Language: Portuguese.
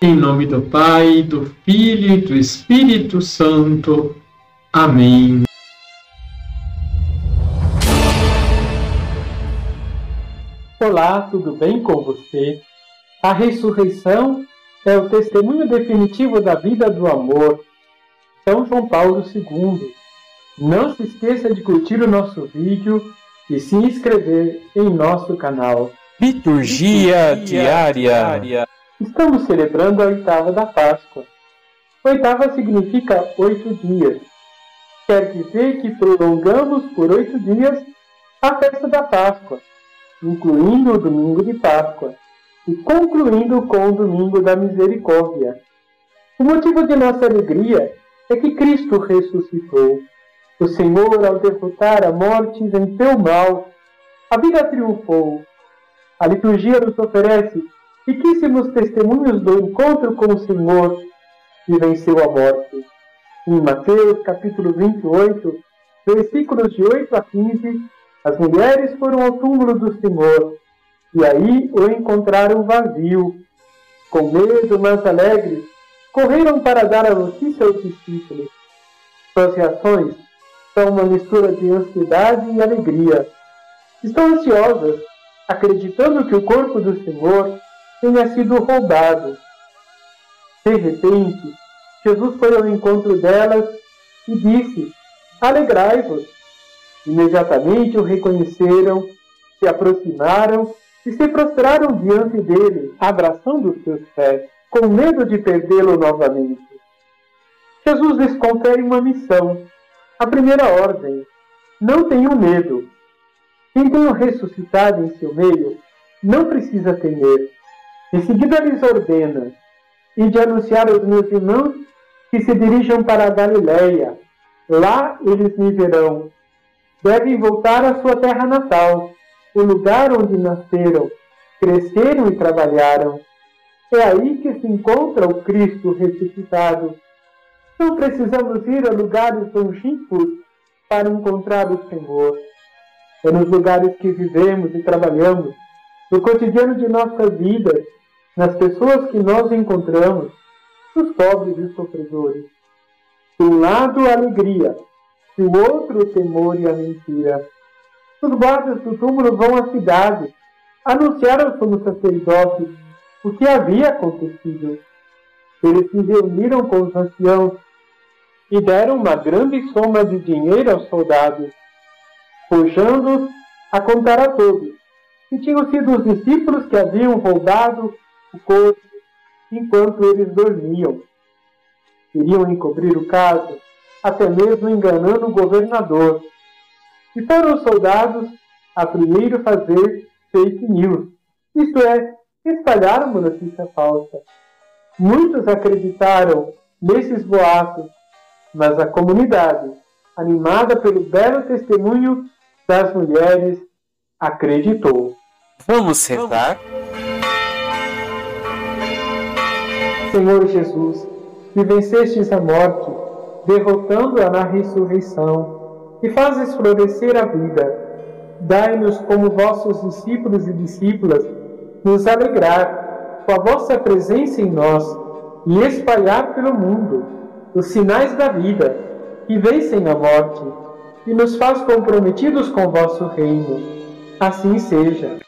Em nome do Pai, do Filho e do Espírito Santo. Amém. Olá, tudo bem com você? A ressurreição é o testemunho definitivo da vida do amor. São João Paulo II. Não se esqueça de curtir o nosso vídeo e se inscrever em nosso canal. Liturgia, Liturgia diária. diária. Estamos celebrando a oitava da Páscoa. Oitava significa oito dias. Quer dizer que prolongamos por oito dias a festa da Páscoa, incluindo o domingo de Páscoa e concluindo com o domingo da Misericórdia. O motivo de nossa alegria é que Cristo ressuscitou. O Senhor, ao derrotar a morte, venceu o mal. A vida triunfou. A liturgia nos oferece riquíssimos testemunhos do encontro com o Senhor que venceu a morte. Em Mateus capítulo 28, versículos de 8 a 15, as mulheres foram ao túmulo do Senhor e aí o encontraram vazio. Com medo, mas alegres, correram para dar a notícia aos discípulos. Suas reações são uma mistura de ansiedade e alegria. Estão ansiosas, acreditando que o corpo do Senhor tenha sido roubado. De repente, Jesus foi ao encontro delas e disse: Alegrai-vos. Imediatamente o reconheceram, se aproximaram e se prostraram diante dele, abraçando os seus pés, com medo de perdê-lo novamente. Jesus lhes confere uma missão. A primeira ordem: não tenham medo. Quem tem o ressuscitado em seu meio não precisa temer. Em seguida lhes ordena, e de anunciar aos meus irmãos que se dirijam para a Galiléia. Lá eles me verão. Devem voltar à sua terra natal, o lugar onde nasceram, cresceram e trabalharam. É aí que se encontra o Cristo ressuscitado. Não precisamos ir a lugares longínquos para encontrar o Senhor. É nos lugares que vivemos e trabalhamos, no cotidiano de nossa vida, nas pessoas que nós encontramos, nos pobres e sofredores. De um lado, a alegria, do outro, o temor e a mentira. Os guardas do túmulo vão à cidade, anunciar aos sumos sacerdotes o que havia acontecido. Eles se reuniram com os anciãos e deram uma grande soma de dinheiro aos soldados, puxando-os a contar a todos que tinham sido os discípulos que haviam roubado o corpo enquanto eles dormiam. Queriam encobrir o caso, até mesmo enganando o governador. E foram os soldados a primeiro fazer fake news, isto é, espalhar uma notícia falsa. Muitos acreditaram nesses boatos, mas a comunidade, animada pelo belo testemunho das mulheres, acreditou. Vamos rezar? Senhor Jesus, que vencestes a morte, derrotando-a na ressurreição, e fazes florescer a vida, dai-nos, como vossos discípulos e discípulas, nos alegrar com a vossa presença em nós e espalhar pelo mundo os sinais da vida que vencem a morte e nos faz comprometidos com vosso reino. Assim seja.